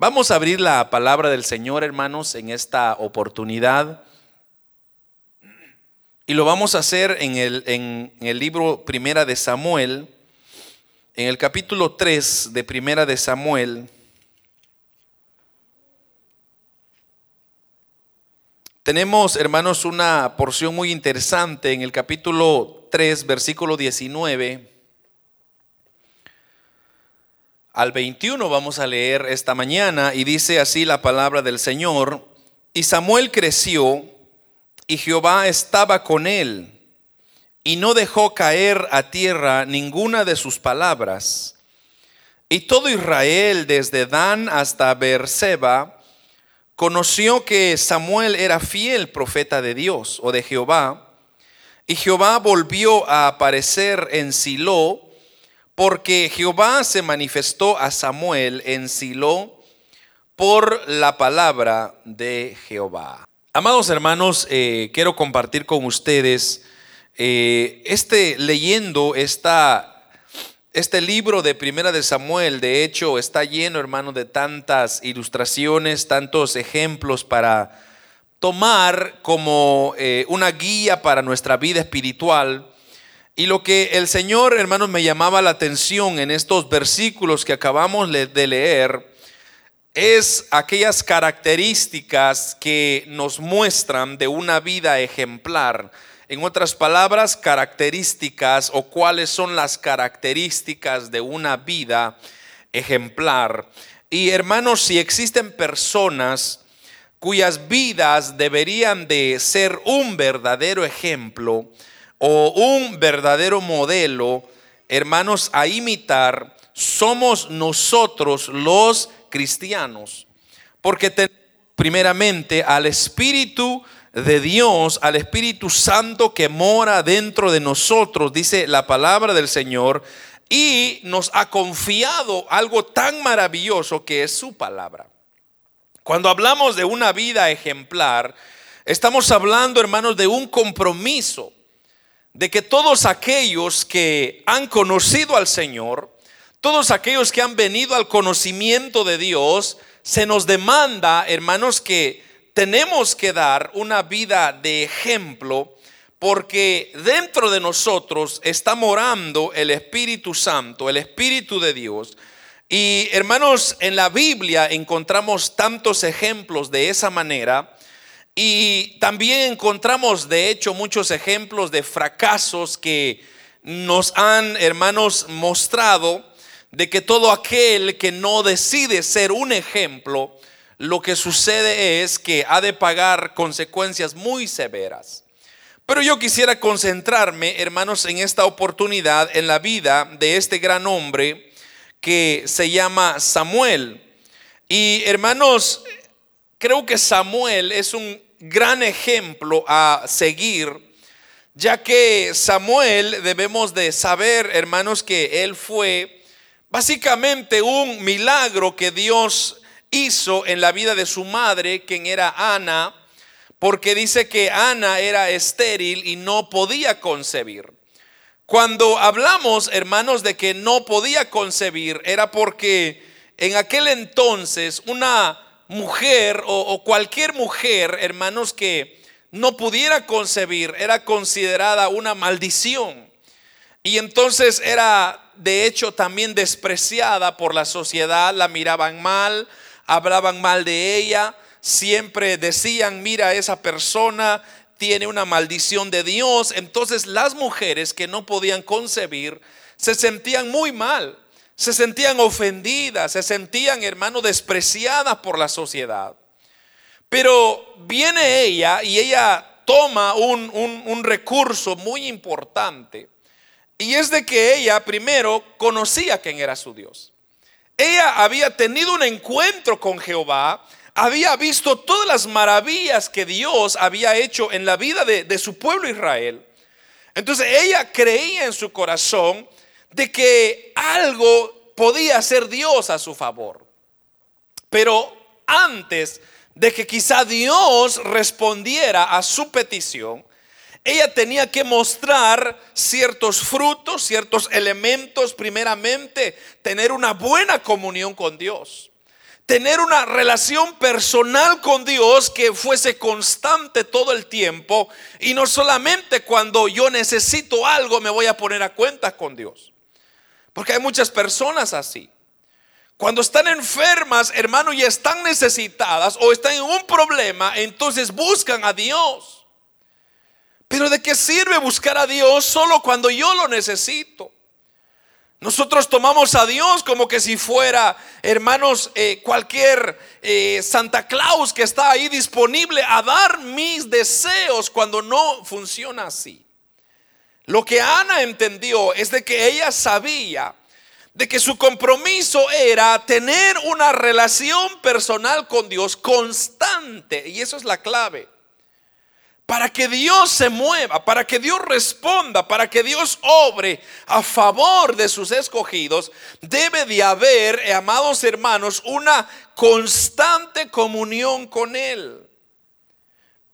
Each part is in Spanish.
Vamos a abrir la palabra del Señor, hermanos, en esta oportunidad. Y lo vamos a hacer en el, libro Primera de Samuel, en el capítulo 3 de Primera de Samuel. Tenemos, hermanos, una porción muy interesante en el capítulo 3, versículo 19 al 21 vamos a leer esta mañana y dice así la palabra del Señor. Y Samuel creció y Jehová estaba con él y no dejó caer a tierra ninguna de sus palabras. Y todo Israel, desde Dan hasta Beerseba, conoció que Samuel era fiel profeta de Dios o de Jehová. Y Jehová volvió a aparecer en Silo porque Jehová se manifestó a Samuel en Silo por la palabra de Jehová. Amados hermanos, eh, quiero compartir con ustedes eh, este leyendo esta, este libro de Primera de Samuel. De hecho, está lleno, hermano, de tantas ilustraciones, tantos ejemplos para tomar como eh, una guía para nuestra vida espiritual. Y lo que el Señor, hermanos, me llamaba la atención en estos versículos que acabamos de leer es aquellas características que nos muestran de una vida ejemplar. En otras palabras, características o cuáles son las características de una vida ejemplar. Y hermanos, si existen personas cuyas vidas deberían de ser un verdadero ejemplo, o un verdadero modelo, hermanos, a imitar, somos nosotros los cristianos. Porque tenemos primeramente al Espíritu de Dios, al Espíritu Santo que mora dentro de nosotros, dice la palabra del Señor, y nos ha confiado algo tan maravilloso que es su palabra. Cuando hablamos de una vida ejemplar, estamos hablando, hermanos, de un compromiso de que todos aquellos que han conocido al Señor, todos aquellos que han venido al conocimiento de Dios, se nos demanda, hermanos, que tenemos que dar una vida de ejemplo porque dentro de nosotros está morando el Espíritu Santo, el Espíritu de Dios. Y hermanos, en la Biblia encontramos tantos ejemplos de esa manera y también encontramos, de hecho, muchos ejemplos de fracasos que nos han, hermanos, mostrado de que todo aquel que no decide ser un ejemplo, lo que sucede es que ha de pagar consecuencias muy severas. Pero yo quisiera concentrarme, hermanos, en esta oportunidad, en la vida de este gran hombre que se llama Samuel. Y hermanos, creo que Samuel es un gran ejemplo a seguir, ya que Samuel debemos de saber, hermanos, que él fue básicamente un milagro que Dios hizo en la vida de su madre, quien era Ana, porque dice que Ana era estéril y no podía concebir. Cuando hablamos, hermanos, de que no podía concebir, era porque en aquel entonces una mujer o, cualquier mujer, hermanos, que no pudiera concebir, era considerada una maldición. Y entonces era, de hecho, también despreciada por la sociedad, la miraban mal, hablaban mal de ella, siempre decían, mira, esa persona tiene una maldición de Dios. Entonces las mujeres que no podían concebir se sentían muy mal se sentían ofendidas, se sentían, hermano, despreciadas por la sociedad. Pero viene ella y ella toma un, un, recurso muy importante. Y es de que ella primero conocía quién era su Dios. Ella había tenido un encuentro con Jehová, había visto todas las maravillas que Dios había hecho en la vida de, de su pueblo Israel. Entonces ella creía en su corazón de que algo podía hacer Dios a su favor. Pero antes de que quizá Dios respondiera a su petición, ella tenía que mostrar ciertos frutos, ciertos elementos, primeramente, tener una buena comunión con Dios. tener una relación personal con Dios que fuese constante todo el tiempo y no solamente cuando yo necesito algo me voy a poner a cuenta con Dios. Porque hay muchas personas así. Cuando están enfermas, hermano, y están necesitadas o están en un problema, entonces buscan a Dios. Pero ¿de qué sirve buscar a Dios solo cuando yo lo necesito? Nosotros tomamos a Dios como que si fuera, hermanos, eh, cualquier eh, Santa Claus que está ahí disponible a dar mis deseos cuando no funciona así. Lo que Ana entendió es de que ella sabía de que su compromiso era tener una relación personal con Dios constante. Y eso es la clave para que Dios se mueva, para que Dios responda, para que Dios obre a favor de sus escogidos, debe de haber, eh, amados hermanos, una constante comunión con Él.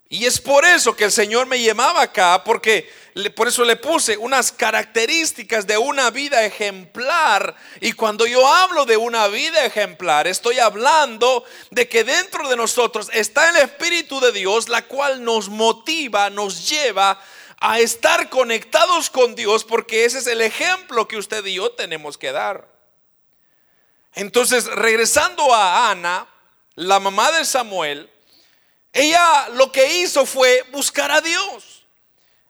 Y es por eso que el Señor me llamaba acá, porque por eso le puse unas características de una vida ejemplar. Y cuando yo hablo de una vida ejemplar, estoy hablando de que dentro de nosotros está el Espíritu de Dios, la cual nos motiva, nos lleva a estar conectados con Dios, porque ese es el ejemplo que usted y yo tenemos que dar. Entonces, regresando a Ana, la mamá de Samuel, ella lo que hizo fue buscar a Dios.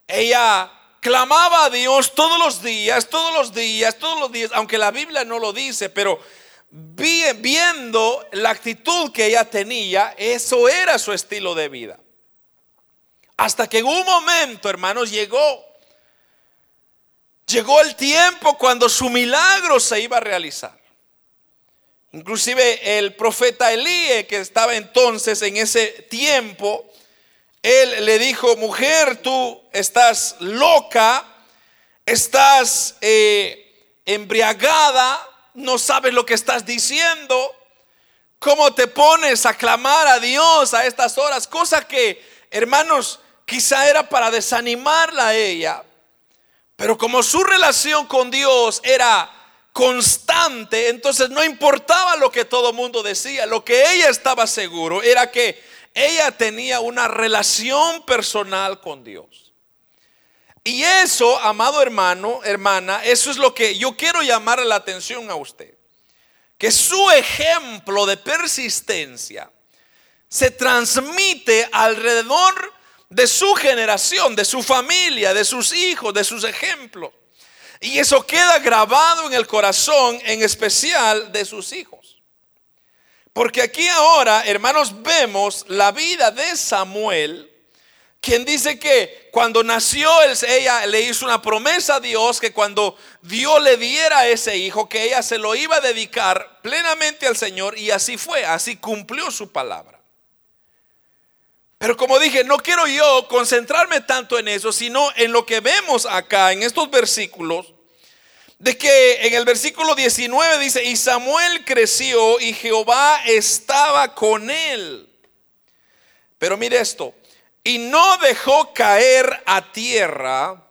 Ella clamaba a Dios todos los días, todos los días, todos los días, aunque la Biblia no lo dice, pero viendo la actitud que ella tenía, eso era su estilo de vida. Hasta que en un momento, hermanos, llegó, llegó el tiempo cuando su milagro se iba a realizar. Inclusive el profeta Elías, que estaba entonces en ese tiempo, él le dijo, mujer, tú estás loca, estás eh, embriagada, no sabes lo que estás diciendo. ¿Cómo te pones a clamar a Dios a estas horas? Cosa que, hermanos, quizá era para desanimarla a ella. Pero como su relación con Dios era constante, entonces no importaba lo que todo mundo decía. Lo que ella estaba seguro era que ella tenía una relación personal con Dios. Y eso, amado hermano, hermana, eso es lo que yo quiero llamar la atención a usted. Que su ejemplo de persistencia se transmite alrededor de su generación, de su familia, de sus hijos, de sus ejemplos. Y eso queda grabado en el corazón, en especial de sus hijos. Porque aquí ahora, hermanos, vemos la vida de Samuel, quien dice que cuando nació ella le hizo una promesa a Dios que cuando Dios le diera ese hijo, que ella se lo iba a dedicar plenamente al Señor y así fue, así cumplió su palabra. Pero como dije, no quiero yo concentrarme tanto en eso, sino en lo que vemos acá en estos versículos, de que en el versículo 19 dice, y Samuel creció y Jehová estaba con él. Pero mire esto, y no dejó caer a tierra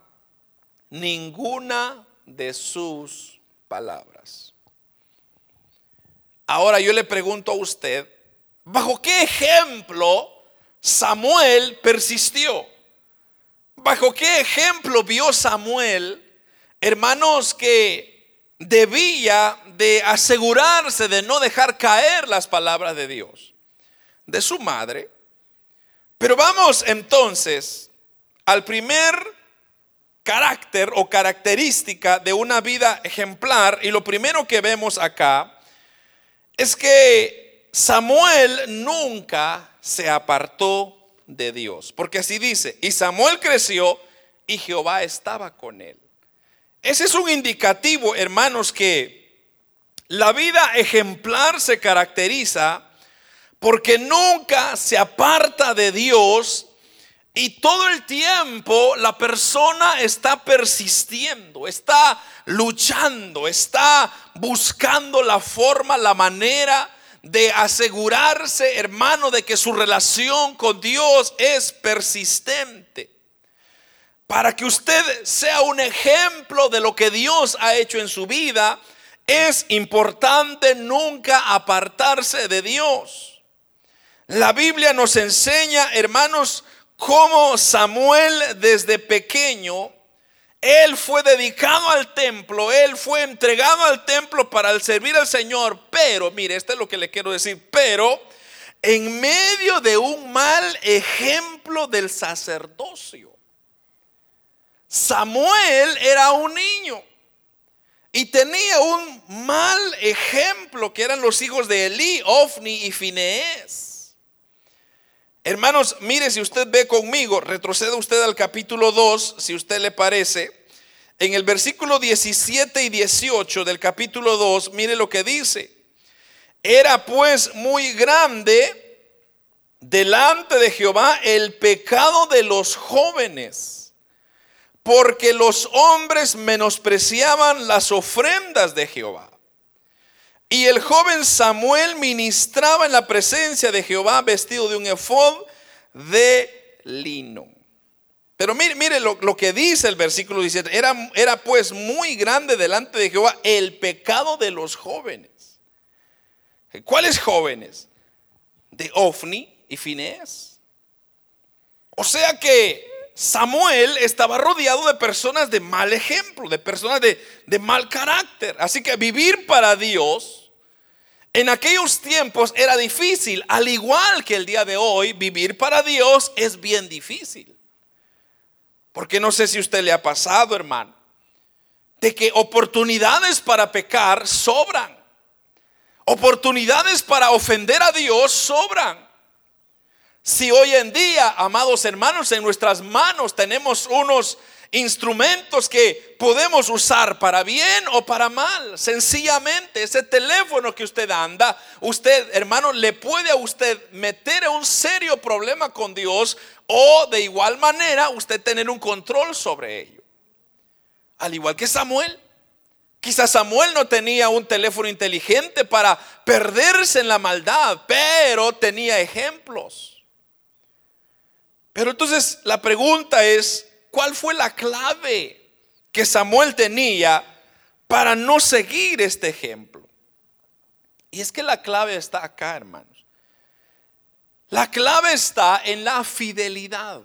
ninguna de sus palabras. Ahora yo le pregunto a usted, ¿bajo qué ejemplo Samuel persistió? ¿Bajo qué ejemplo vio Samuel hermanos, que debía de asegurarse de no dejar caer las palabras de Dios, de su madre. Pero vamos entonces al primer carácter o característica de una vida ejemplar y lo primero que vemos acá es que Samuel nunca se apartó de Dios, porque así dice, y Samuel creció y Jehová estaba con él. Ese es un indicativo, hermanos, que la vida ejemplar se caracteriza porque nunca se aparta de Dios y todo el tiempo la persona está persistiendo, está luchando, está buscando la forma, la manera de asegurarse, hermano, de que su relación con Dios es persistente para que usted sea un ejemplo de lo que Dios ha hecho en su vida, es importante nunca apartarse de Dios. La Biblia nos enseña, hermanos, cómo Samuel desde pequeño, él fue dedicado al templo, él fue entregado al templo para servir al Señor, pero, mire, esto es lo que le quiero decir, pero en medio de un mal ejemplo del sacerdocio. Samuel era un niño y tenía un mal ejemplo que eran los hijos de Elí, Ofni y Finees. Hermanos, mire si usted ve conmigo, retroceda usted al capítulo 2, si usted le parece. En el versículo 17 y 18 del capítulo 2, mire lo que dice. Era pues muy grande delante de Jehová el pecado de los jóvenes, porque los hombres menospreciaban las ofrendas de Jehová. Y el joven Samuel ministraba en la presencia de Jehová vestido de un efod de lino. Pero mire, mire lo, lo, que dice el versículo 17. Era, era pues muy grande delante de Jehová el pecado de los jóvenes. ¿Cuáles jóvenes? De Ofni y Finés. O sea que Samuel estaba rodeado de personas de mal ejemplo, de personas de, mal carácter. Así que vivir para Dios en aquellos tiempos era difícil, al igual que el día de hoy, vivir para Dios es bien difícil. Porque no sé si usted le ha pasado, hermano, de que oportunidades para pecar sobran. Oportunidades para ofender a Dios sobran. Si hoy en día, amados hermanos, en nuestras manos tenemos unos instrumentos que podemos usar para bien o para mal. Sencillamente, ese teléfono que usted anda, usted, hermano, le puede a usted meter a un serio problema con Dios o de igual manera usted tener un control sobre ello. Al igual que Samuel. Quizás Samuel no tenía un teléfono inteligente para perderse en la maldad, pero tenía ejemplos. Pero entonces la pregunta es, ¿cuál fue la clave que Samuel tenía para no seguir este ejemplo? Y es que la clave está acá, hermanos. La clave está en la fidelidad.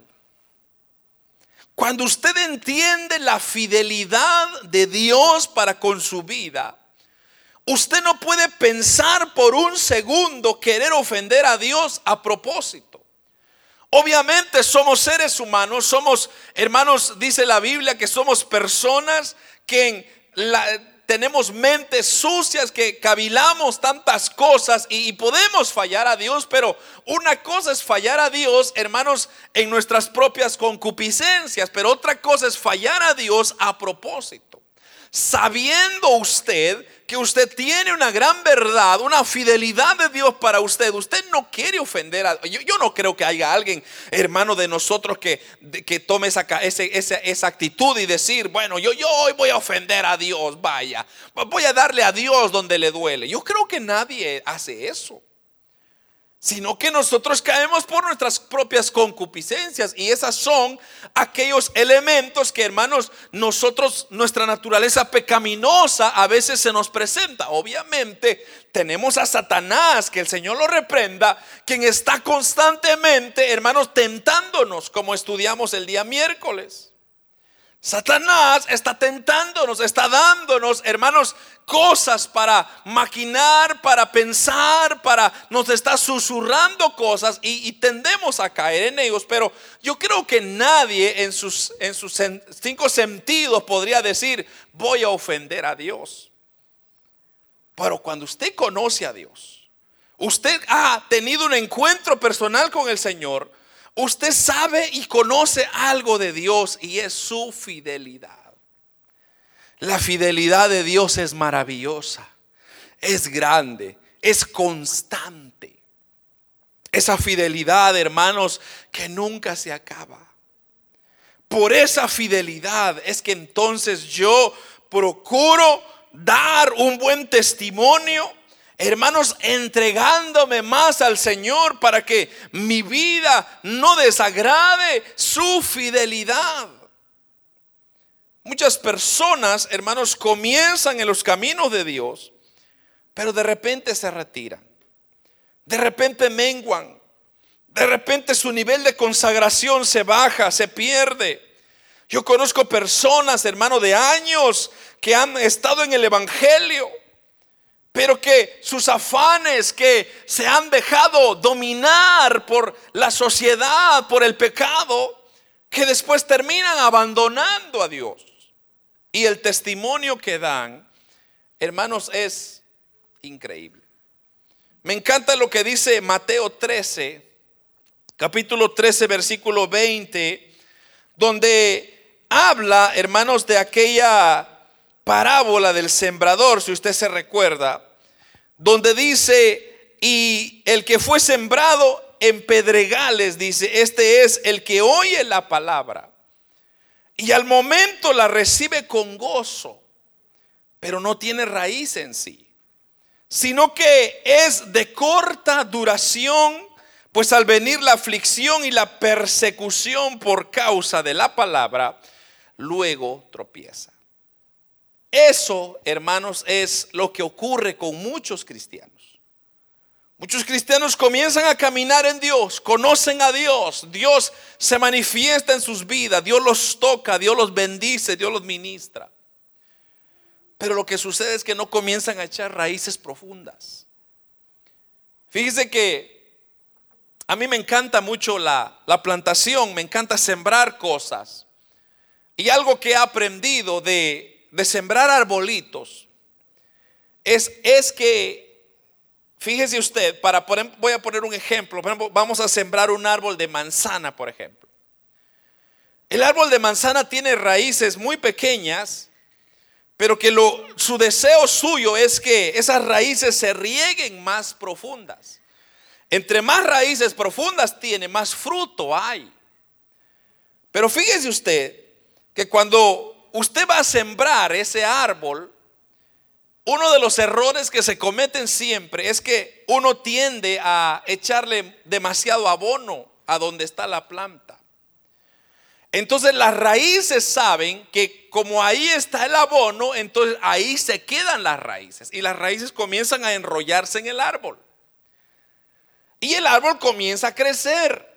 Cuando usted entiende la fidelidad de Dios para con su vida, usted no puede pensar por un segundo querer ofender a Dios a propósito. Obviamente somos seres humanos, somos hermanos, dice la Biblia, que somos personas que tenemos mentes sucias que cavilamos tantas cosas y, podemos fallar a Dios, pero una cosa es fallar a Dios, hermanos, en nuestras propias concupiscencias, pero otra cosa es fallar a Dios a propósito. Sabiendo usted que usted tiene una gran verdad, una fidelidad de Dios para usted. Usted no quiere ofender a yo, yo no creo que haya alguien, hermano de nosotros, que, que tome esa, esa, esa, actitud y decir, bueno, yo, yo hoy voy a ofender a Dios, vaya, voy a darle a Dios donde le duele. Yo creo que nadie hace eso sino que nosotros caemos por nuestras propias concupiscencias y esas son aquellos elementos que hermanos nosotros nuestra naturaleza pecaminosa a veces se nos presenta. Obviamente tenemos a Satanás, que el Señor lo reprenda, quien está constantemente, hermanos, tentándonos como estudiamos el día miércoles. Satanás está tentándonos, está dándonos, hermanos, cosas para maquinar, para pensar, para nos está susurrando cosas y, tendemos a caer en ellos. Pero yo creo que nadie en sus, en sus cinco sentidos podría decir, voy a ofender a Dios. Pero cuando usted conoce a Dios, usted ha tenido un encuentro personal con el Señor, Usted sabe y conoce algo de Dios y es su fidelidad. La fidelidad de Dios es maravillosa, es grande, es constante. Esa fidelidad, hermanos, que nunca se acaba. Por esa fidelidad es que entonces yo procuro dar un buen testimonio hermanos, entregándome más al Señor para que mi vida no desagrade su fidelidad. Muchas personas, hermanos, comienzan en los caminos de Dios, pero de repente se retiran. De repente menguan. De repente su nivel de consagración se baja, se pierde. Yo conozco personas, hermano, de años que han estado en el Evangelio, pero que sus afanes, que se han dejado dominar por la sociedad, por el pecado, que después terminan abandonando a Dios. Y el testimonio que dan, hermanos, es increíble. Me encanta lo que dice Mateo 13, capítulo 13, versículo 20, donde habla, hermanos, de aquella parábola del sembrador, si usted se recuerda, donde dice, y el que fue sembrado en pedregales, dice, este es el que oye la palabra y al momento la recibe con gozo, pero no tiene raíz en sí, sino que es de corta duración, pues al venir la aflicción y la persecución por causa de la palabra, luego tropieza. Eso, hermanos, es lo que ocurre con muchos cristianos. Muchos cristianos comienzan a caminar en Dios, conocen a Dios, Dios se manifiesta en sus vidas, Dios los toca, Dios los bendice, Dios los ministra. Pero lo que sucede es que no comienzan a echar raíces profundas. Fíjese que a mí me encanta mucho la, plantación, me encanta sembrar cosas. Y algo que he aprendido de, de sembrar arbolitos es, es que Fíjese usted, para voy a poner un ejemplo. vamos a sembrar un árbol de manzana, por ejemplo. El árbol de manzana tiene raíces muy pequeñas, pero que lo, su deseo suyo es que esas raíces se rieguen más profundas. Entre más raíces profundas tiene, más fruto hay. Pero fíjese usted que cuando usted va a sembrar ese árbol, uno de los errores que se cometen siempre es que uno tiende a echarle demasiado abono a donde está la planta. Entonces las raíces saben que como ahí está el abono, entonces ahí se quedan las raíces y las raíces comienzan a enrollarse en el árbol. Y el árbol comienza a crecer.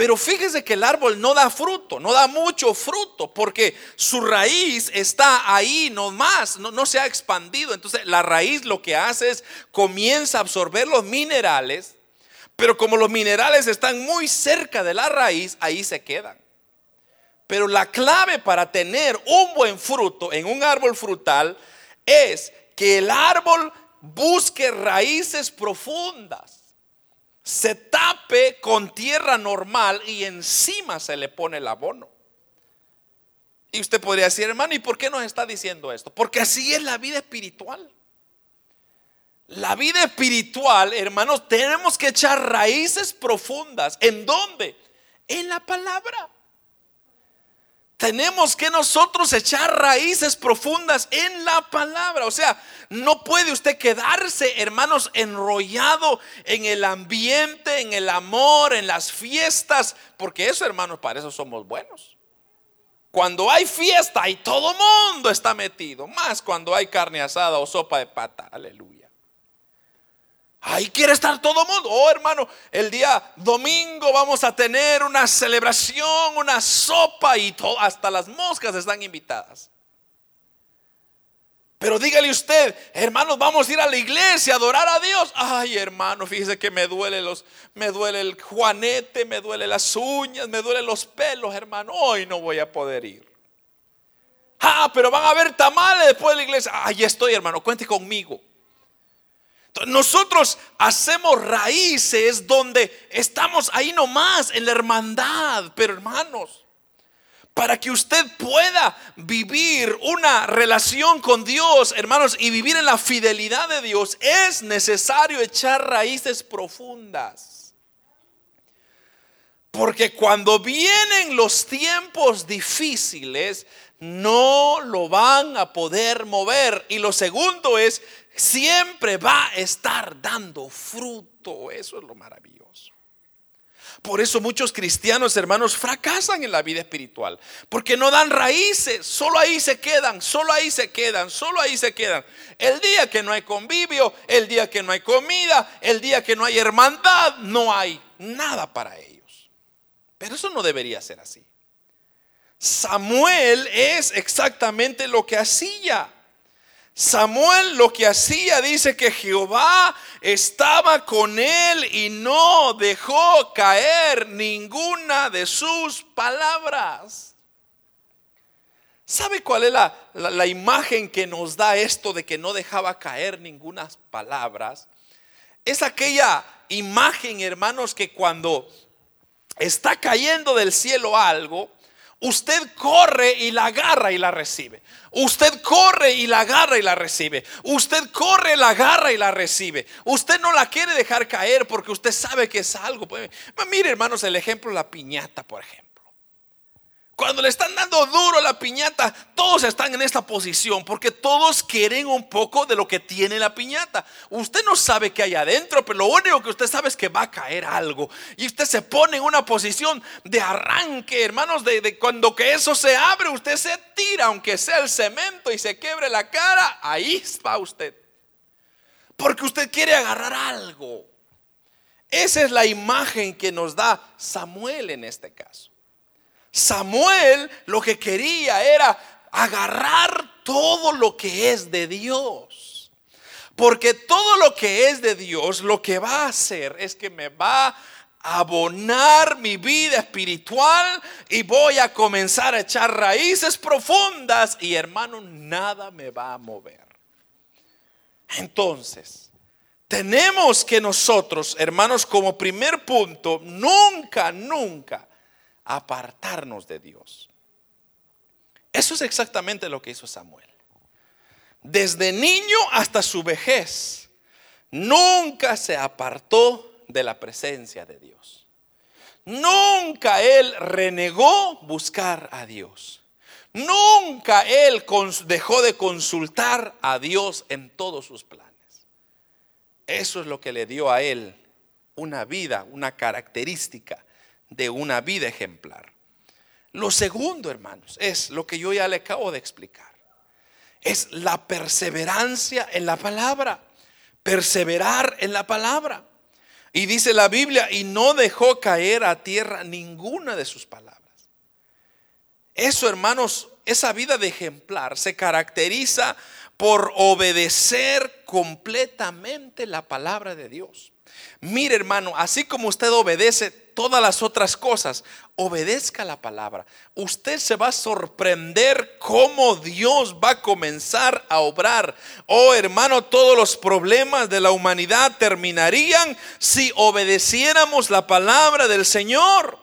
Pero fíjese que el árbol no da fruto, no da mucho fruto, porque su raíz está ahí nomás, no, no se ha expandido. Entonces la raíz lo que hace es comienza a absorber los minerales, pero como los minerales están muy cerca de la raíz, ahí se quedan. Pero la clave para tener un buen fruto en un árbol frutal es que el árbol busque raíces profundas se tape con tierra normal y encima se le pone el abono. Y usted podría decir, hermano, ¿y por qué nos está diciendo esto? Porque así es la vida espiritual. La vida espiritual, hermanos, tenemos que echar raíces profundas. ¿En dónde? En la palabra. Tenemos que nosotros echar raíces profundas en la palabra. O sea, no puede usted quedarse, hermanos, enrollado en el ambiente, en el amor, en las fiestas, porque eso, hermanos, para eso somos buenos. Cuando hay fiesta y todo mundo está metido, más cuando hay carne asada o sopa de pata, aleluya. Ahí quiere estar todo el mundo. Oh, hermano, el día domingo vamos a tener una celebración, una sopa y todo, hasta las moscas están invitadas. Pero dígale usted, hermanos, vamos a ir a la iglesia a adorar a Dios. Ay, hermano, fíjese que me duele los, me duele el juanete, me duele las uñas, me duelen los pelos, hermano. Hoy no voy a poder ir. Ah, pero van a haber tamales después de la iglesia. Ahí estoy, hermano, cuente conmigo. Nosotros hacemos raíces donde estamos ahí nomás en la hermandad, pero hermanos, para que usted pueda vivir una relación con Dios, hermanos, y vivir en la fidelidad de Dios, es necesario echar raíces profundas. Porque cuando vienen los tiempos difíciles, no lo van a poder mover. Y lo segundo es siempre va a estar dando fruto. Eso es lo maravilloso. Por eso muchos cristianos, hermanos, fracasan en la vida espiritual, porque no dan raíces, solo ahí se quedan, solo ahí se quedan, solo ahí se quedan. El día que no hay convivio, el día que no hay comida, el día que no hay hermandad, no hay nada para ellos. Pero eso no debería ser así. Samuel es exactamente lo que hacía. Samuel lo que hacía dice que Jehová estaba con él y no dejó caer ninguna de sus palabras. ¿Sabe cuál es la, imagen que nos da esto de que no dejaba caer ninguna palabras? Es aquella imagen, hermanos, que cuando está cayendo del cielo algo, Usted corre y la agarra y la recibe. Usted corre y la agarra y la recibe. Usted corre, la agarra y la recibe. Usted no la quiere dejar caer porque usted sabe que es algo. Pues, mire, hermanos, el ejemplo la piñata, por ejemplo. Cuando le están dando duro la piñata, todos están en esta posición porque todos quieren un poco de lo que tiene la piñata. Usted no sabe qué hay adentro, pero lo único que usted sabe es que va a caer algo. Y usted se pone en una posición de arranque, hermanos, de, de cuando que eso se abre, usted se tira, aunque sea el cemento y se quebre la cara, ahí va usted. Porque usted quiere agarrar algo. Esa es la imagen que nos da Samuel en este caso. Samuel lo que quería era agarrar todo lo que es de Dios. Porque todo lo que es de Dios lo que va a hacer es que me va a abonar mi vida espiritual y voy a comenzar a echar raíces profundas y hermano, nada me va a mover. Entonces, tenemos que nosotros, hermanos, como primer punto, nunca, nunca apartarnos de Dios. Eso es exactamente lo que hizo Samuel. Desde niño hasta su vejez, nunca se apartó de la presencia de Dios. Nunca él renegó buscar a Dios. Nunca él dejó de consultar a Dios en todos sus planes. Eso es lo que le dio a él una vida, una característica de una vida ejemplar. Lo segundo, hermanos, es lo que yo ya le acabo de explicar. Es la perseverancia en la palabra. Perseverar en la palabra. Y dice la Biblia, y no dejó caer a tierra ninguna de sus palabras. Eso, hermanos, esa vida de ejemplar se caracteriza por obedecer completamente la palabra de Dios. Mire, hermano, así como usted obedece todas las otras cosas, obedezca la palabra. Usted se va a sorprender cómo Dios va a comenzar a obrar. Oh, hermano, todos los problemas de la humanidad terminarían si obedeciéramos la palabra del Señor.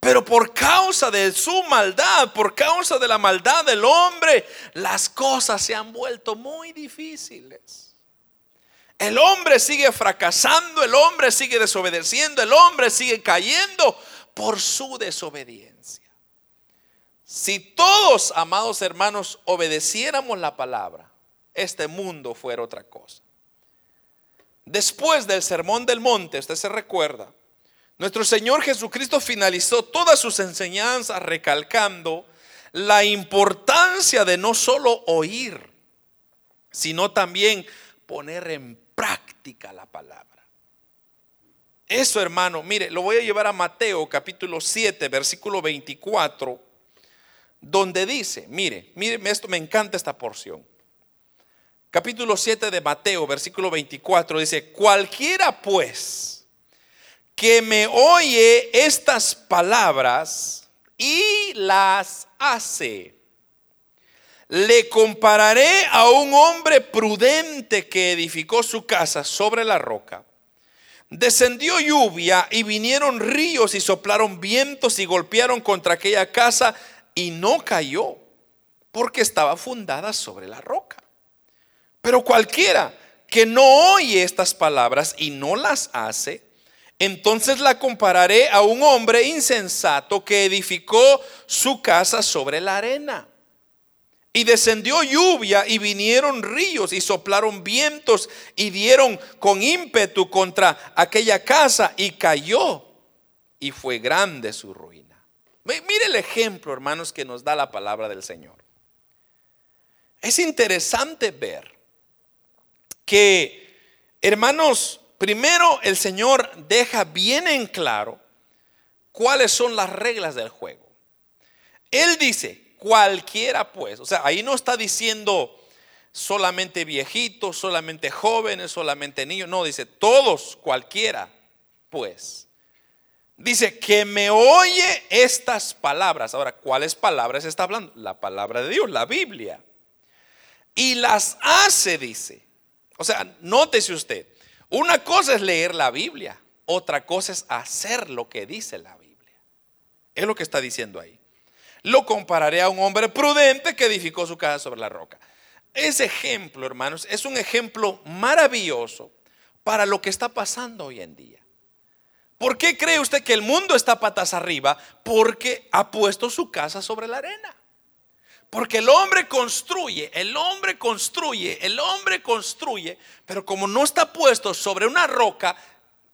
Pero por causa de su maldad, por causa de la maldad del hombre, las cosas se han vuelto muy difíciles. El hombre sigue fracasando, el hombre sigue desobedeciendo, el hombre sigue cayendo por su desobediencia. Si todos, amados hermanos, obedeciéramos la palabra, este mundo fuera otra cosa. Después del sermón del monte, usted se recuerda, nuestro Señor Jesucristo finalizó todas sus enseñanzas recalcando la importancia de no solo oír, sino también poner en práctica la palabra. Eso, hermano, mire, lo voy a llevar a Mateo capítulo 7, versículo 24, donde dice, mire, mire, esto me encanta esta porción. Capítulo 7 de Mateo, versículo 24, dice, cualquiera pues que me oye estas palabras y las hace le compararé a un hombre prudente que edificó su casa sobre la roca. Descendió lluvia y vinieron ríos y soplaron vientos y golpearon contra aquella casa y no cayó porque estaba fundada sobre la roca. Pero cualquiera que no oye estas palabras y no las hace, entonces la compararé a un hombre insensato que edificó su casa sobre la arena. Y descendió lluvia y vinieron ríos y soplaron vientos y dieron con ímpetu contra aquella casa y cayó. y fue grande su ruina. Mire el ejemplo, hermanos, que nos da la palabra del Señor. Es interesante ver que, hermanos, primero el Señor deja bien en claro cuáles son las reglas del juego. Él dice, cualquiera pues, o sea, ahí no está diciendo solamente viejitos, solamente jóvenes, solamente niños, no, dice todos, cualquiera pues. Dice que me oye estas palabras. Ahora, ¿cuáles palabras está hablando? La palabra de Dios, la Biblia. Y las hace, dice. O sea, nótese usted, una cosa es leer la Biblia, otra cosa es hacer lo que dice la Biblia. Es lo que está diciendo ahí. Lo compararé a un hombre prudente que edificó su casa sobre la roca. Ese ejemplo, hermanos, es un ejemplo maravilloso para lo que está pasando hoy en día. ¿Por qué cree usted que el mundo está patas arriba? Porque ha puesto su casa sobre la arena. Porque el hombre construye, el hombre construye, el hombre construye, pero como no está puesto sobre una roca,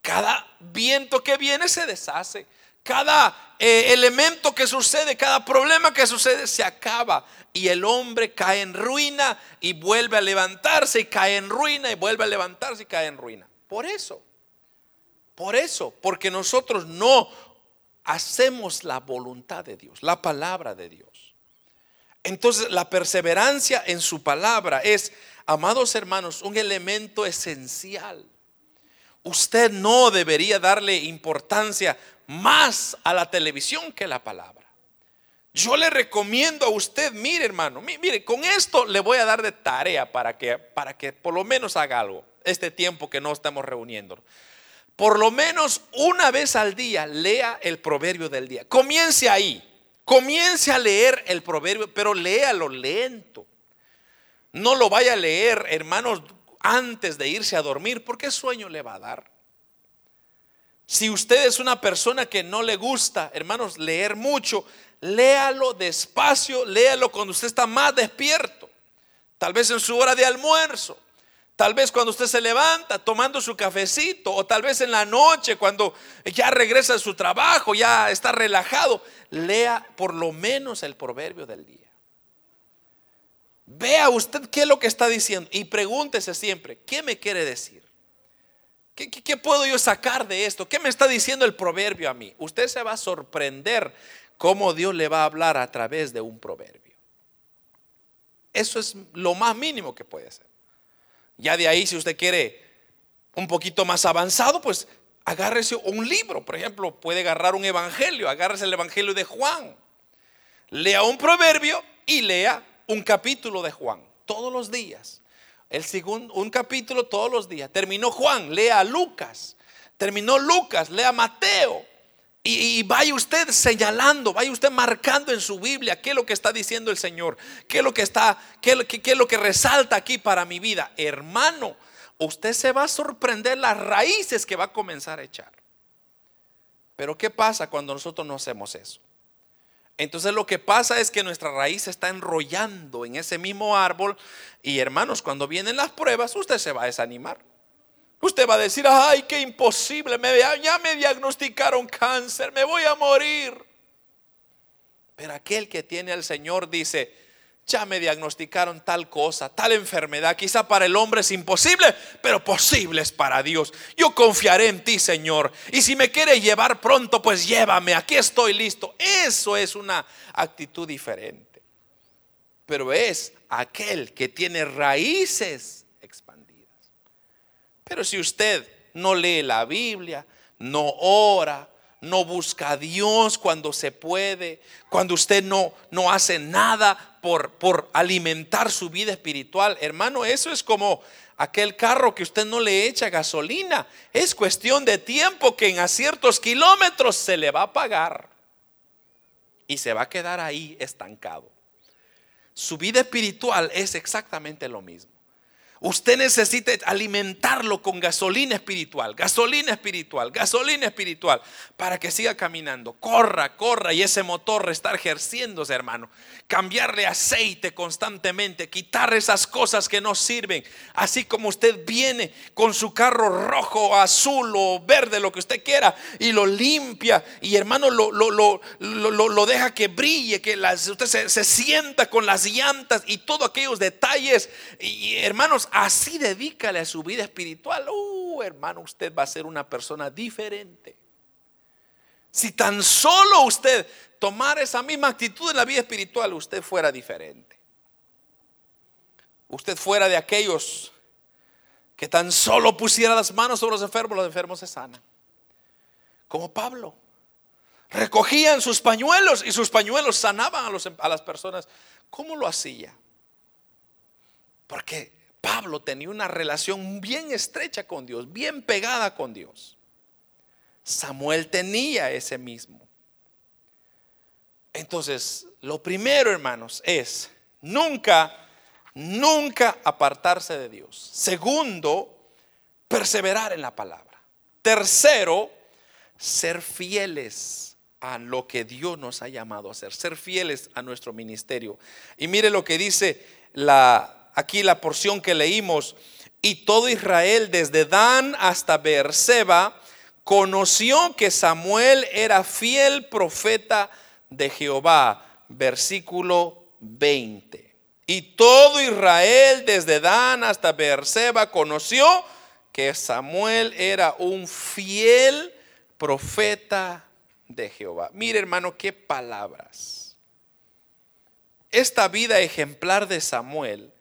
cada viento que viene se deshace. Cada eh, elemento que sucede, cada problema que sucede se acaba y el hombre cae en ruina y vuelve a levantarse y cae en ruina y vuelve a levantarse y cae en ruina. Por eso por eso, porque nosotros no hacemos la voluntad de Dios, la palabra de Dios. Entonces la perseverancia en su palabra es, amados hermanos, un elemento esencial. Usted no debería darle importancia más a la televisión que a la palabra. Yo le recomiendo a usted, mire hermano, mire, con esto le voy a dar de tarea para que, para que por lo menos haga algo este tiempo que no estamos reuniendo por lo menos una vez al día lea el proverbio del día. Comience ahí. Comience a leer el proverbio, pero léalo lento. No lo vaya a leer, hermanos, antes de irse a dormir, porque sueño le va a dar. Si usted es una persona que no le gusta, hermanos, leer mucho, léalo despacio, léalo cuando usted está más despierto. Tal vez en su hora de almuerzo. Tal vez cuando usted se levanta tomando su cafecito o tal vez en la noche cuando ya regresa a su trabajo, ya está relajado, lea por lo menos el proverbio del día. Vea usted qué es lo que está diciendo y pregúntese siempre, ¿qué me quiere decir? ¿Qué, puedo yo sacar de esto? ¿Qué me está diciendo el proverbio a mí? Usted se va a sorprender cómo Dios le va a hablar a través de un proverbio. Eso es lo más mínimo que puede ser. Ya de ahí, si usted quiere un poquito más avanzado, pues agárrese un libro. Por ejemplo, puede agarrar un evangelio, agárrese el evangelio de Juan. Lea un proverbio y lea un capítulo de Juan todos los días. El segundo, un capítulo todos los días. Terminó Juan, lea Lucas. Terminó Lucas, lea Mateo. Y, vaya usted señalando, vaya usted marcando en su Biblia qué es lo que está diciendo el Señor, qué es lo que está, qué, qué es lo que resalta aquí para mi vida. Hermano, usted se va a sorprender las raíces que va a comenzar a echar. Pero ¿qué pasa cuando nosotros no hacemos eso? Entonces lo que pasa es que nuestra raíz se está enrollando en ese mismo árbol y hermanos, cuando vienen las pruebas, usted se va a desanimar. Usted va a decir, ay, qué imposible, me, ya me diagnosticaron cáncer, me voy a morir. Pero aquel que tiene al Señor dice, ya me diagnosticaron tal cosa, tal enfermedad. Quizá para el hombre es imposible, pero posible es para Dios. Yo confiaré en ti, Señor. Y si me quiere llevar pronto, pues llévame. Aquí estoy listo. Eso es una actitud diferente. Pero es aquel que tiene raíces pero si usted no lee la Biblia, no ora, no busca a Dios cuando se puede, cuando usted no, no hace nada por, por alimentar su vida espiritual, hermano, eso es como aquel carro que usted no le echa gasolina. Es cuestión de tiempo que en a ciertos kilómetros se le va a pagar y se va a quedar ahí estancado. Su vida espiritual es exactamente lo mismo. Usted necesita alimentarlo con gasolina espiritual, gasolina espiritual, gasolina espiritual, para que siga caminando. Corra, corra y ese motor está ejerciéndose, hermano. Cambiarle aceite constantemente, quitar esas cosas que no sirven. Así como usted viene con su carro rojo, azul o verde, lo que usted quiera, y lo limpia y hermano lo, lo, lo, lo deja que brille, que usted se, se sienta con las llantas y todos aquellos detalles. Y hermanos, así dedícale a su vida espiritual. Uh, hermano, usted va a ser una persona diferente. Si tan solo usted tomara esa misma actitud en la vida espiritual, usted fuera diferente. Usted fuera de aquellos que tan solo pusiera las manos sobre los enfermos, los enfermos se sanan. Como Pablo. Recogían sus pañuelos y sus pañuelos sanaban a, a las personas. ¿Cómo lo hacía? Porque Pablo tenía una relación bien estrecha con Dios, bien pegada con Dios. Samuel tenía ese mismo. Entonces, lo primero, hermanos, es nunca, nunca apartarse de Dios. Segundo, perseverar en la palabra. Tercero, ser fieles a lo que Dios nos ha llamado a hacer, ser fieles a nuestro ministerio. Y mire lo que dice la aquí la porción que leímos, y todo Israel desde Dan hasta Beerseba conoció que Samuel era fiel profeta de Jehová. Versículo 20. Y todo Israel desde Dan hasta Beerseba conoció que Samuel era un fiel profeta de Jehová. Mire hermano, qué palabras. Esta vida ejemplar de Samuel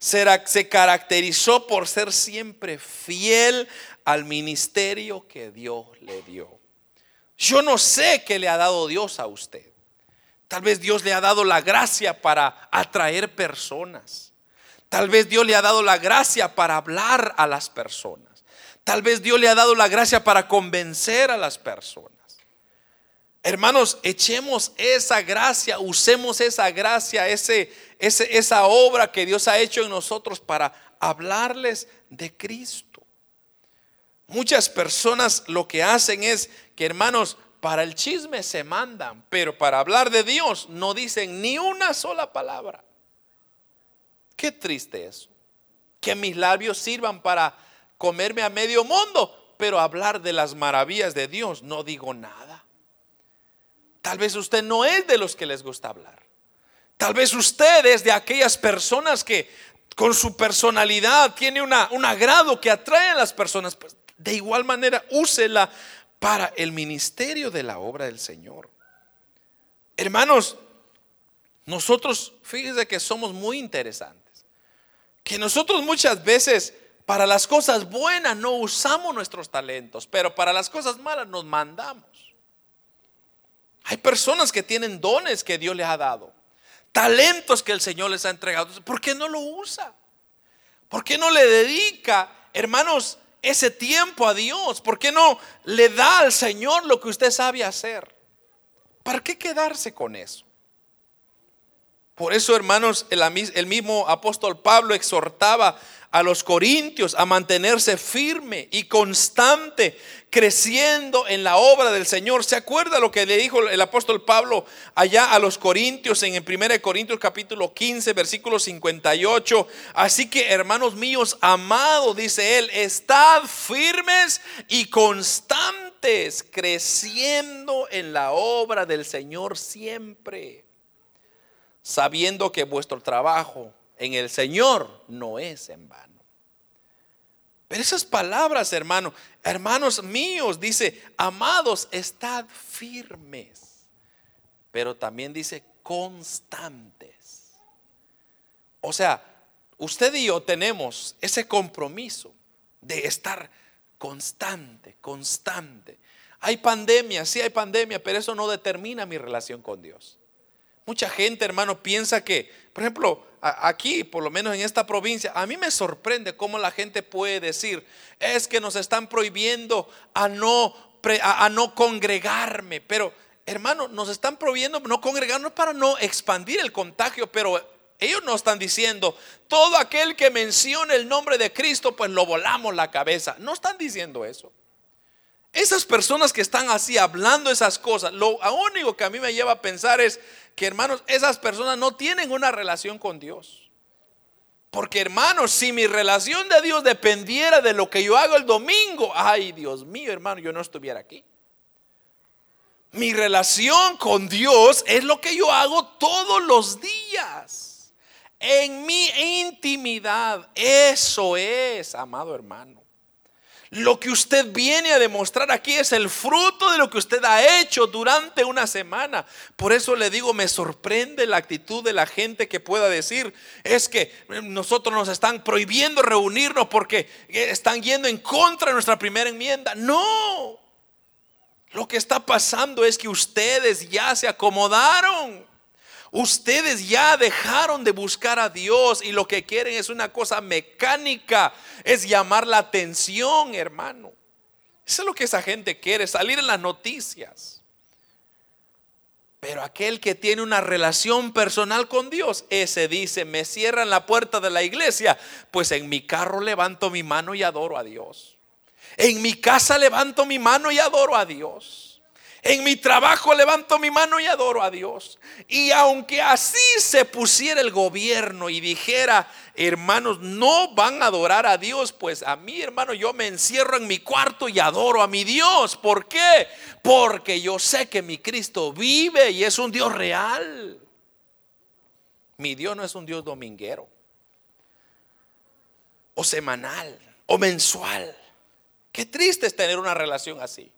se caracterizó por ser siempre fiel al ministerio que Dios le dio. Yo no sé qué le ha dado Dios a usted. Tal vez Dios le ha dado la gracia para atraer personas. Tal vez Dios le ha dado la gracia para hablar a las personas. Tal vez Dios le ha dado la gracia para convencer a las personas. Hermanos, echemos esa gracia, usemos esa gracia, ese, esa obra que Dios ha hecho en nosotros para hablarles de Cristo. Muchas personas lo que hacen es que, hermanos, para el chisme se mandan, pero para hablar de Dios no dicen ni una sola palabra. Qué triste eso. Que mis labios sirvan para comerme a medio mundo, pero hablar de las maravillas de Dios no digo nada. Tal vez usted no es de los que les gusta hablar. Tal vez usted es de aquellas personas que con su personalidad tiene un agrado que atrae a las personas. Pues de igual manera, úsela para el ministerio de la obra del Señor. Hermanos, nosotros, fíjense que somos muy interesantes. Que nosotros muchas veces para las cosas buenas no usamos nuestros talentos, pero para las cosas malas nos mandamos. Hay personas que tienen dones que Dios les ha dado, talentos que el Señor les ha entregado. ¿Por qué no lo usa? ¿Por qué no le dedica, hermanos, ese tiempo a Dios? ¿Por qué no le da al Señor lo que usted sabe hacer? ¿Para qué quedarse con eso? Por eso, hermanos, el, mismo apóstol Pablo exhortaba a los corintios a mantenerse firme y constante, creciendo en la obra del Señor. ¿Se acuerda lo que le dijo el apóstol Pablo allá a los corintios en el 1 Corintios capítulo 15, versículo 58? Así que, hermanos míos, amados, dice él, estad firmes y constantes, creciendo en la obra del Señor siempre, sabiendo que vuestro trabajo en el Señor no es en vano. Pero esas palabras, hermano, hermanos míos, dice, amados, estad firmes. Pero también dice constantes. O sea, usted y yo tenemos ese compromiso de estar constante, constante. Hay pandemia, sí hay pandemia, pero eso no determina mi relación con Dios. Mucha gente, hermano, piensa que, por ejemplo, aquí, por lo menos en esta provincia, a mí me sorprende cómo la gente puede decir, es que nos están prohibiendo a no, a, no congregarme, pero hermano, nos están prohibiendo no congregarnos para no expandir el contagio, pero Ellos no están diciendo, todo aquel que mencione el nombre de Cristo, pues lo volamos la cabeza. No están diciendo eso. Esas personas que están así hablando esas cosas, lo único que a mí me lleva a pensar es que, hermanos, esas personas no tienen una relación con Dios. Porque, hermanos, si mi relación de Dios dependiera de lo que yo hago el domingo, ay, Dios mío, hermano, yo no estuviera aquí. Mi relación con Dios es lo que yo hago todos los días. En mi intimidad. Eso es, amado hermano. Lo que usted viene a demostrar aquí es el fruto de lo que usted ha hecho durante una semana. Por eso le digo, me sorprende la actitud de la gente que pueda decir, es que nosotros nos están prohibiendo reunirnos porque están yendo en contra de nuestra primera enmienda. No, lo que está pasando es que ustedes ya se acomodaron. Ustedes ya dejaron de buscar a Dios y lo que quieren es una cosa mecánica, es llamar la atención, hermano. Eso es lo que esa gente quiere, salir en las noticias. Pero aquel que tiene una relación personal con Dios, ese dice, me cierran la puerta de la iglesia, pues en mi carro levanto mi mano y adoro a Dios. En mi casa levanto mi mano y adoro a Dios. En mi trabajo levanto mi mano y adoro a Dios. Y aunque así se pusiera el gobierno y dijera, hermanos, no van a adorar a Dios, pues a mí, hermano, yo me encierro en mi cuarto y adoro a mi Dios. ¿Por qué? Porque yo sé que mi Cristo vive y es un Dios real. Mi Dios no es un Dios dominguero o semanal o mensual. Qué triste es tener una relación así.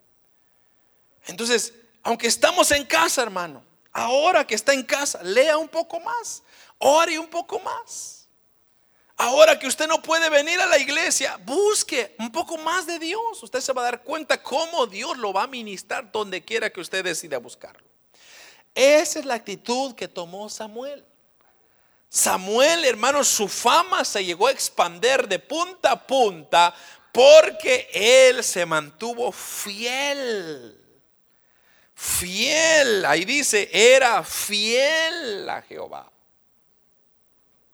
Entonces, aunque estamos en casa, hermano, ahora que está en casa, lea un poco más, ore un poco más. Ahora que usted no puede venir a la iglesia, busque un poco más de Dios. Usted se va a dar cuenta cómo Dios lo va a ministrar donde quiera que usted decida buscarlo. Esa es la actitud que tomó Samuel. Samuel, hermano, su fama se llegó a expander de punta a punta porque él se mantuvo fiel fiel, ahí dice, era fiel a Jehová.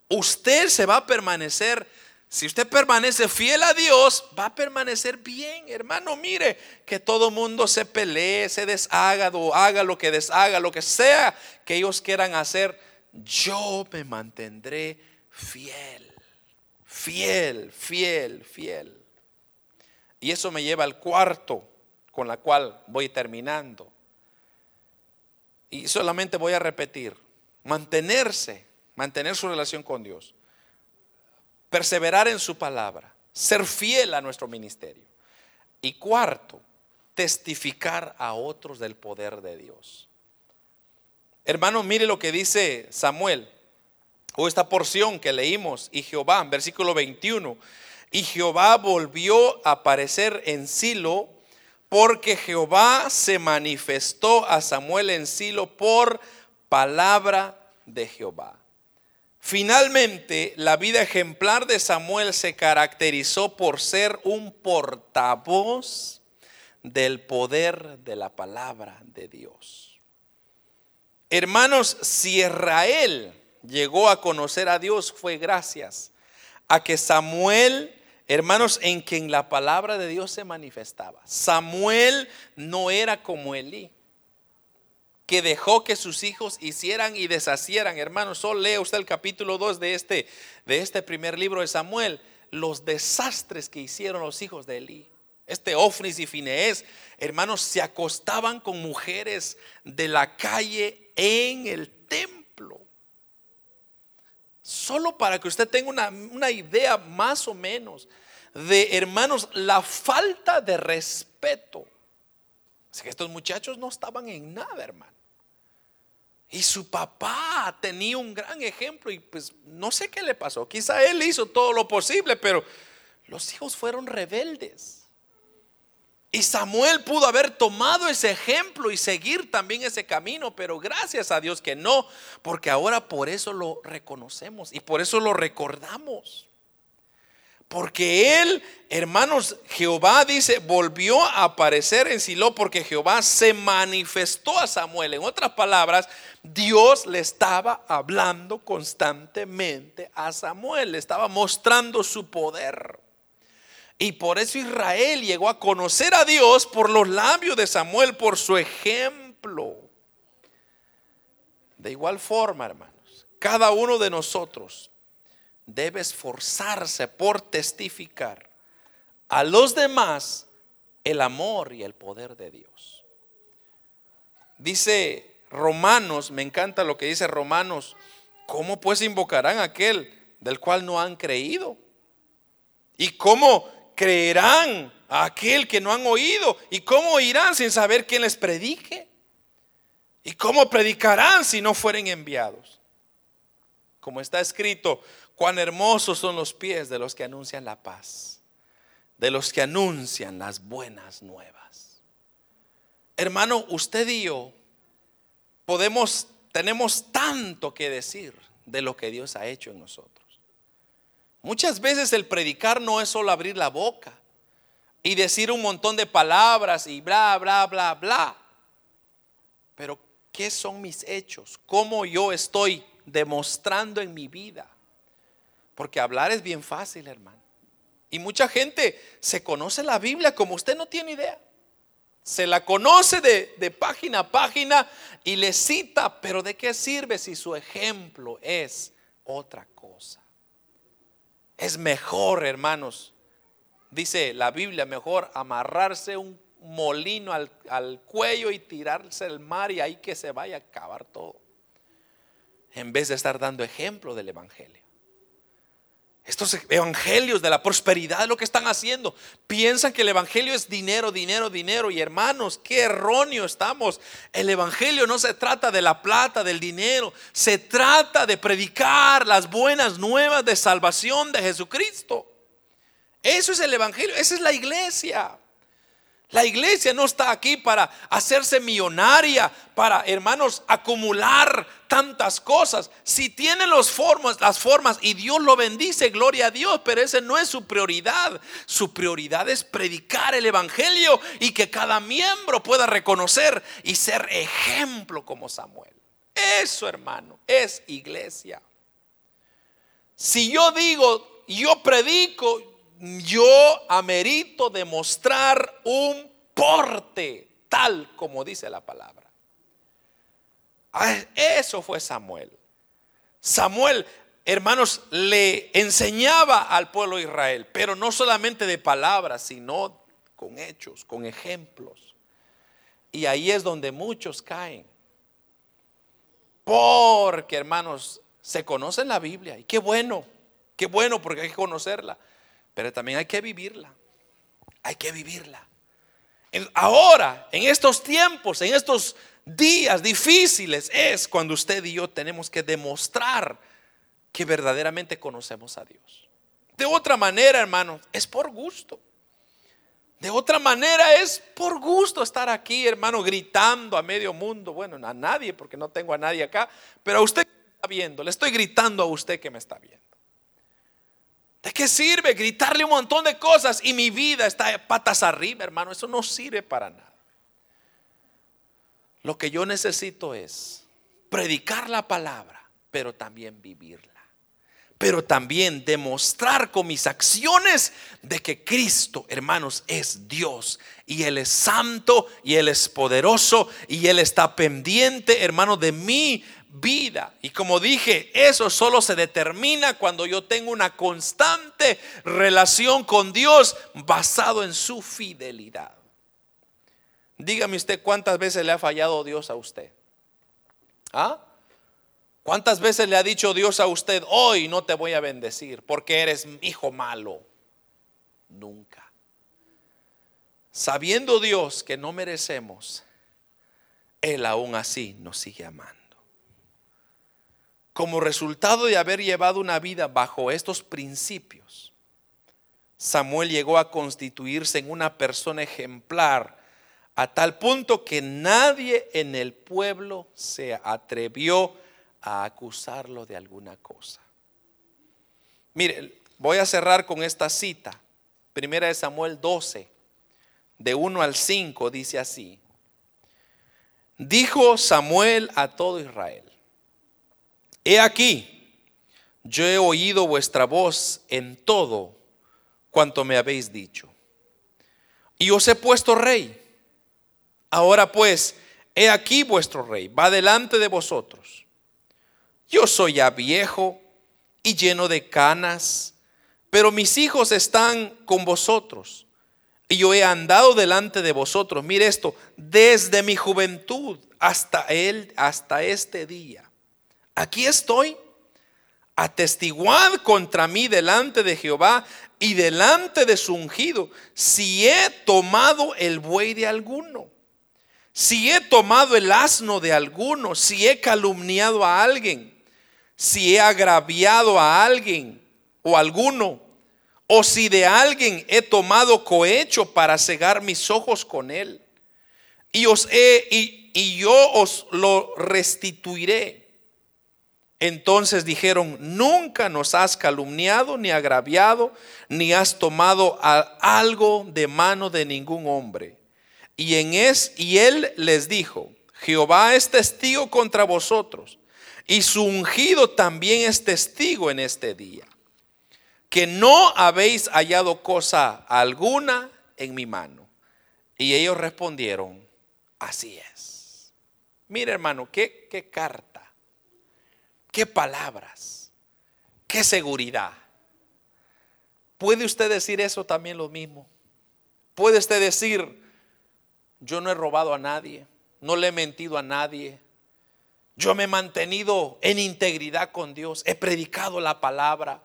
Usted se va a permanecer, si usted permanece fiel a Dios, va a permanecer bien, hermano. Mire, que todo mundo se pelee, se deshaga o haga lo que deshaga, lo que sea que ellos quieran hacer, yo me mantendré fiel, fiel, fiel, fiel. Y eso me lleva al cuarto con la cual voy terminando. Y solamente voy a repetir, mantenerse, mantener su relación con Dios, perseverar en su palabra, ser fiel a nuestro ministerio. Y cuarto, testificar a otros del poder de Dios. Hermano, mire lo que dice Samuel, o esta porción que leímos, y Jehová, versículo 21, y Jehová volvió a aparecer en Silo porque Jehová se manifestó a Samuel en Silo por palabra de Jehová. Finalmente, la vida ejemplar de Samuel se caracterizó por ser un portavoz del poder de la palabra de Dios. Hermanos, si Israel llegó a conocer a Dios fue gracias a que Samuel hermanos, en quien la palabra de Dios se manifestaba. Samuel no era como Elí, que dejó que sus hijos hicieran y deshacieran. Hermanos, solo lea usted el capítulo 2 de este, de este primer libro de Samuel, los desastres que hicieron los hijos de Elí. Este Ofnis y Fineés, hermanos, se acostaban con mujeres de la calle en el templo. Solo para que usted tenga una, idea más o menos de, hermanos, la falta de respeto. Es que estos muchachos no estaban en nada, hermano. Y su papá tenía un gran ejemplo y pues no sé qué le pasó. Quizá él hizo todo lo posible, pero los hijos fueron rebeldes. Y Samuel pudo haber tomado ese ejemplo y seguir también ese camino, pero gracias a Dios que no, porque ahora por eso lo reconocemos y por eso lo recordamos. Porque él, hermanos, Jehová dice, volvió a aparecer en Silo porque Jehová se manifestó a Samuel. En otras palabras, Dios le estaba hablando constantemente a Samuel, le estaba mostrando su poder. Y por eso Israel llegó a conocer a Dios por los labios de Samuel, por su ejemplo. De igual forma, hermanos, cada uno de nosotros debe esforzarse por testificar a los demás el amor y el poder de Dios. Dice Romanos, me encanta lo que dice Romanos, ¿cómo pues invocarán a aquel del cual no han creído? ¿Y cómo creerán a aquel que no han oído? ¿Y cómo oirán sin saber quién les predique? ¿Y cómo predicarán si no fueren enviados? Como está escrito, Cuán hermosos son los pies de los que anuncian la paz, de los que anuncian las buenas nuevas. Hermano, usted y yo podemos, tenemos tanto que decir de lo que Dios ha hecho en nosotros. Muchas veces el predicar no es solo abrir la boca y decir un montón de palabras y bla, bla, bla, bla. Pero, ¿qué son mis hechos? ¿Cómo yo estoy demostrando en mi vida? Porque hablar es bien fácil, hermano. Y mucha gente se conoce la Biblia como usted no tiene idea. Se la conoce de, página a página y le cita, pero ¿de qué sirve si su ejemplo es otra cosa? Es mejor, hermanos, dice la Biblia, mejor amarrarse un molino al, al cuello y tirarse al mar y ahí que se vaya a acabar todo. En vez de estar dando ejemplo del Evangelio. Estos evangelios de la prosperidad lo que están haciendo. Piensan que el evangelio es dinero, dinero, dinero. Y hermanos, qué erróneo estamos. El evangelio no se trata de la plata, del dinero. Se trata de predicar las buenas nuevas de salvación de Jesucristo. Eso es el evangelio, esa es la iglesia. La iglesia no está aquí para hacerse millonaria, para, hermanos, acumular tantas cosas. Si tiene los formas, las formas y Dios lo bendice, gloria a Dios, pero ese no es su prioridad. Su prioridad es predicar el Evangelio y que cada miembro pueda reconocer y ser ejemplo como Samuel. Eso, hermano, es iglesia. Si yo digo, yo predico, yo amerito demostrar un porte, tal como dice la palabra. Ah, eso fue Samuel. Samuel, hermanos, le enseñaba al pueblo de Israel, pero no solamente de palabras, sino con hechos, con ejemplos. Y ahí es donde muchos caen. Porque, hermanos, se conocen la Biblia. Y qué bueno, qué bueno porque hay que conocerla. Pero también hay que vivirla. Hay que vivirla. Ahora, en estos tiempos, en estos días difíciles, es cuando usted y yo tenemos que demostrar que verdaderamente conocemos a Dios. De otra manera, hermano, es por gusto. De otra manera es por gusto estar aquí, hermano, gritando a medio mundo. Bueno, a nadie, porque no tengo a nadie acá, pero a usted que me está viendo, le estoy gritando a usted que me está viendo. ¿De qué sirve gritarle un montón de cosas y mi vida está patas arriba, hermano? Eso no sirve para nada. Lo que yo necesito es predicar la palabra, pero también vivirla. Pero también demostrar con mis acciones de que Cristo, hermanos, es Dios. Y Él es santo y Él es poderoso y Él está pendiente, hermano, de mí vida. Y como dije, eso solo se determina cuando yo tengo una constante relación con Dios basado en su fidelidad. Dígame usted cuántas veces le ha fallado Dios a usted. ¿Ah? ¿Cuántas veces le ha dicho Dios a usted, hoy no te voy a bendecir porque eres hijo malo? Nunca. Sabiendo Dios que no merecemos, Él aún así nos sigue amando como resultado de haber llevado una vida bajo estos principios, Samuel llegó a constituirse en una persona ejemplar a tal punto que nadie en el pueblo se atrevió a acusarlo de alguna cosa. Mire, voy a cerrar con esta cita. Primera de Samuel 12, de 1 al 5, dice así. Dijo Samuel a todo Israel, he aquí, yo he oído vuestra voz en todo cuanto me habéis dicho. Y os he puesto rey. Ahora pues, he aquí vuestro rey, va delante de vosotros. Yo soy ya viejo y lleno de canas, pero mis hijos están con vosotros y yo he andado delante de vosotros, mire esto, desde mi juventud hasta él, hasta este día. Aquí estoy, atestiguad contra mí delante de Jehová y delante de su ungido, si he tomado el buey de alguno, si he tomado el asno de alguno, si he calumniado a alguien, si he agraviado a alguien o alguno o si de alguien he tomado cohecho para cegar mis ojos con él, y os he, y, y yo os lo restituiré. Entonces dijeron, nunca nos has calumniado, ni agraviado, ni has tomado algo de mano de ningún hombre. Y en y él les dijo, Jehová es testigo contra vosotros, y su ungido también es testigo en este día que no habéis hallado cosa alguna en mi mano. Y ellos respondieron, así es. Mire hermano, qué, qué carta, qué palabras, qué seguridad. ¿Puede usted decir eso también lo mismo? ¿Puede usted decir, yo no he robado a nadie, no le he mentido a nadie, yo me he mantenido en integridad con Dios, he predicado la palabra,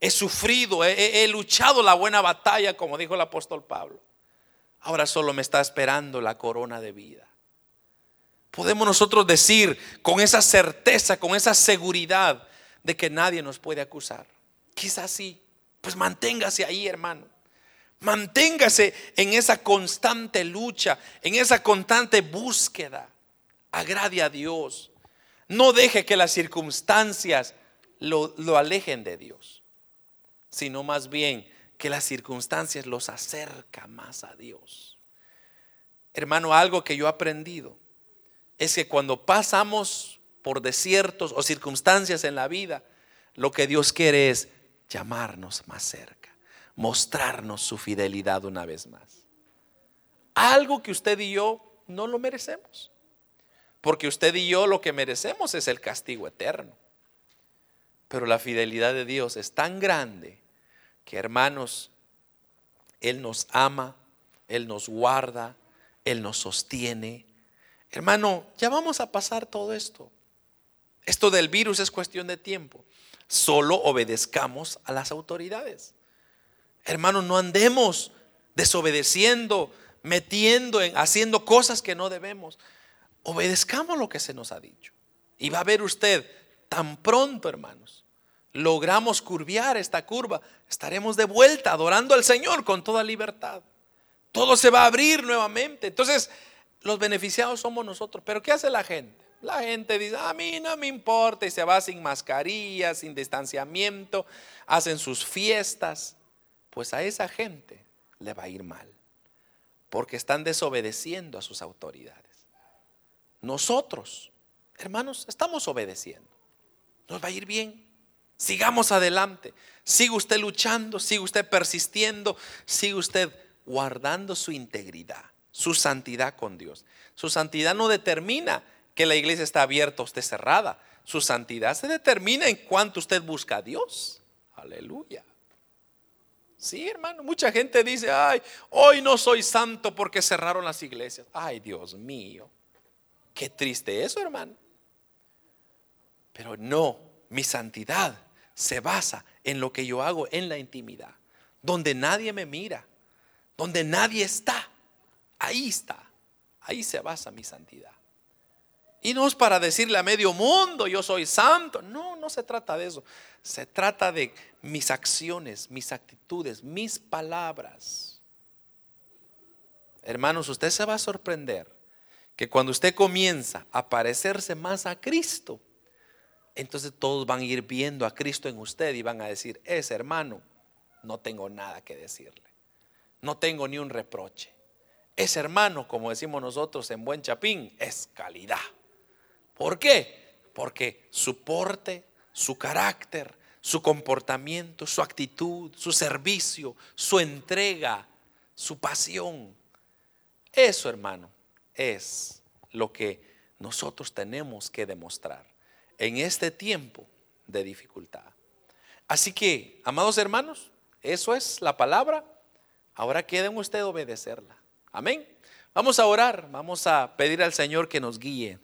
He sufrido, he, luchado la buena batalla, como dijo el apóstol Pablo. Ahora solo me está esperando la corona de vida. Podemos nosotros decir con esa certeza, con esa seguridad de que nadie nos puede acusar. Quizás sí. Pues manténgase ahí, hermano. Manténgase en esa constante lucha, en esa constante búsqueda. Agrade a Dios. No deje que las circunstancias lo, lo alejen de Dios sino más bien que las circunstancias los acerca más a Dios. Hermano, algo que yo he aprendido es que cuando pasamos por desiertos o circunstancias en la vida, lo que Dios quiere es llamarnos más cerca, mostrarnos su fidelidad una vez más. Algo que usted y yo no lo merecemos. Porque usted y yo lo que merecemos es el castigo eterno. Pero la fidelidad de Dios es tan grande que hermanos, Él nos ama, Él nos guarda, Él nos sostiene. Hermano, ya vamos a pasar todo esto. Esto del virus es cuestión de tiempo. Solo obedezcamos a las autoridades. Hermanos, no andemos desobedeciendo, metiendo en haciendo cosas que no debemos. Obedezcamos lo que se nos ha dicho. Y va a ver usted tan pronto, hermanos, logramos curviar esta curva, estaremos de vuelta adorando al Señor con toda libertad. Todo se va a abrir nuevamente. Entonces, los beneficiados somos nosotros. Pero ¿qué hace la gente? La gente dice, a mí no me importa y se va sin mascarilla, sin distanciamiento, hacen sus fiestas. Pues a esa gente le va a ir mal, porque están desobedeciendo a sus autoridades. Nosotros, hermanos, estamos obedeciendo. Nos va a ir bien. Sigamos adelante. Sigue usted luchando, sigue usted persistiendo, sigue usted guardando su integridad, su santidad con Dios. Su santidad no determina que la iglesia está abierta o esté cerrada. Su santidad se determina en cuanto usted busca a Dios. Aleluya. Sí, hermano, mucha gente dice, ay, hoy no soy santo porque cerraron las iglesias. Ay, Dios mío. Qué triste eso, hermano. Pero no, mi santidad se basa en lo que yo hago en la intimidad, donde nadie me mira, donde nadie está. Ahí está, ahí se basa mi santidad. Y no es para decirle a medio mundo, yo soy santo. No, no se trata de eso. Se trata de mis acciones, mis actitudes, mis palabras. Hermanos, usted se va a sorprender que cuando usted comienza a parecerse más a Cristo, entonces todos van a ir viendo a Cristo en usted y van a decir, ese hermano, no tengo nada que decirle. No tengo ni un reproche. Ese hermano, como decimos nosotros en buen chapín, es calidad. ¿Por qué? Porque su porte, su carácter, su comportamiento, su actitud, su servicio, su entrega, su pasión. Eso, hermano, es lo que nosotros tenemos que demostrar en este tiempo de dificultad. Así que, amados hermanos, eso es la palabra. Ahora queda en usted obedecerla. Amén. Vamos a orar, vamos a pedir al Señor que nos guíe.